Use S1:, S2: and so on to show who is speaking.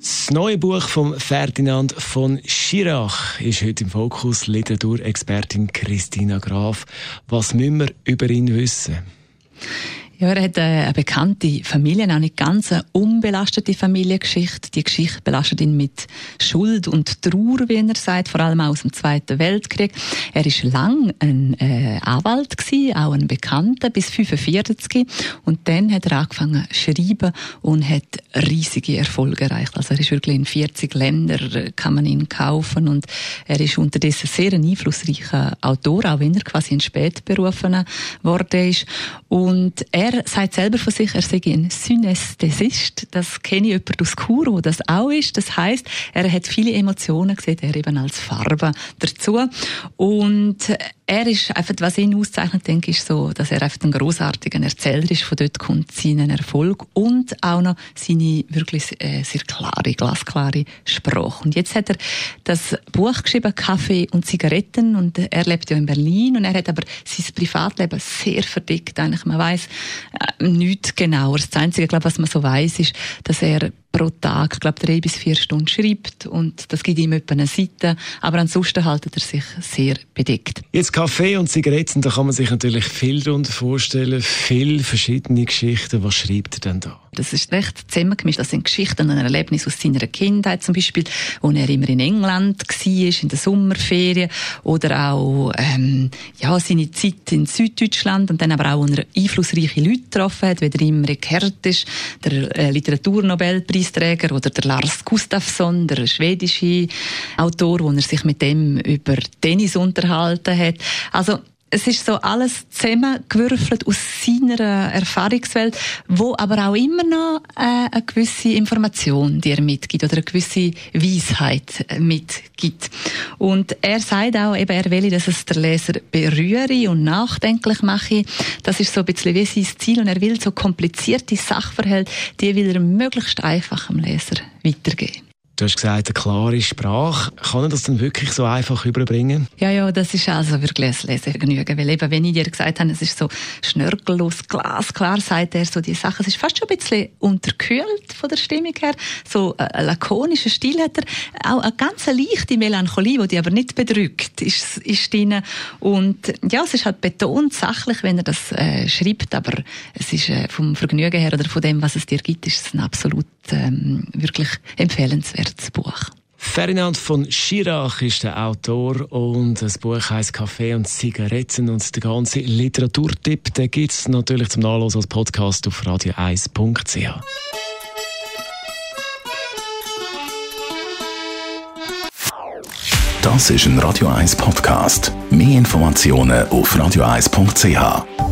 S1: das neue Buch von Ferdinand von Schirach ist heute im Fokus. Literaturexpertin Christina Graf. Was müssen wir über ihn wissen?
S2: Ja, er hat eine bekannte Familie, auch nicht ganz eine unbelastete Familiengeschichte. Die Geschichte belastet ihn mit Schuld und Trauer, wie er sagt, vor allem aus dem Zweiten Weltkrieg. Er ist lang ein äh, Anwalt gewesen, auch ein Bekannter, bis 45. Und dann hat er angefangen zu schreiben und hat riesige Erfolge erreicht. Also er ist wirklich in 40 Ländern, äh, kann man ihn kaufen und er ist unterdessen sehr ein einflussreicher Autor, auch wenn er quasi ein Spätberufener geworden ist. Und er er sagt selber von sich, er sei ein Synästhesist. Das kenne ich jemand aus Chur, wo das auch ist. Das heißt, er hat viele Emotionen, sieht er eben als Farbe dazu. Und er ist einfach, was ihn auszeichnet, denke ich, so, dass er einfach ein großartiger Erzähler ist. Von dort kommt sein Erfolg und auch noch seine wirklich äh, sehr klare, glasklare Sprache. Und jetzt hat er das Buch geschrieben, Kaffee und Zigaretten, und er lebt ja in Berlin und er hat aber sein Privatleben sehr verdickt. Eigentlich, man weiß nichts genaueres. Das Einzige, glaube was man so weiß, ist, dass er pro Tag, glaube drei bis vier Stunden schreibt und das gibt ihm etwa eine Seite, aber ansonsten haltet er sich sehr bedeckt.
S1: Jetzt Kaffee und Zigaretten, da kann man sich natürlich viel darunter vorstellen, viele verschiedene Geschichten. Was schreibt er denn da?
S2: Das ist recht zusammengemischt. Das sind Geschichten und ein Erlebnis aus seiner Kindheit zum Beispiel, wo er immer in England war, in der Sommerferien oder auch ähm, ja, seine Zeit in Süddeutschland und dann aber auch, wo er einflussreiche Leute getroffen hat, wie der Imre Kertész, der äh, Literaturnobelpreis Nobelpreisträger oder der Lars Gustafsson, der schwedische Autor, wo er sich mit dem über Tennis unterhalten hat. Also es ist so alles zusammengewürfelt aus seiner Erfahrungswelt, wo aber auch immer noch äh, eine gewisse Information, die er mitgibt oder eine gewisse Weisheit mitgibt. Und er sagt auch, eben, er will, dass es der Leser berühre und nachdenklich mache. Das ist so ein bisschen wie sein Ziel und er will so komplizierte Sachverhalte, die will er möglichst einfach dem Leser weitergeben.
S1: Du hast gesagt, eine klare Sprache. Kann er das dann wirklich so einfach überbringen?
S2: Ja, ja, das ist also wirklich ein Lesevergnügen. Weil eben, wenn ich dir gesagt habe, es ist so schnörkellos, glasklar, sagt er so die Sachen. Es ist fast schon ein bisschen unterkühlt von der Stimmung her. So ein lakonischer Stil hat er. Auch eine ganz leichte Melancholie, die aber nicht bedrückt, ist, ist drin. Und ja, es ist halt betont sachlich, wenn er das äh, schreibt, aber es ist äh, vom Vergnügen her oder von dem, was es dir gibt, ist es ein absolut ähm, wirklich empfehlenswert das Buch.
S1: Ferdinand von Schirach ist der Autor und das Buch heißt Kaffee und Zigaretten und der ganze Literaturtipp, den gibt es natürlich zum Nachlesen als Podcast auf radio1.ch.
S3: Das ist ein Radio 1 Podcast. Mehr Informationen auf radio1.ch.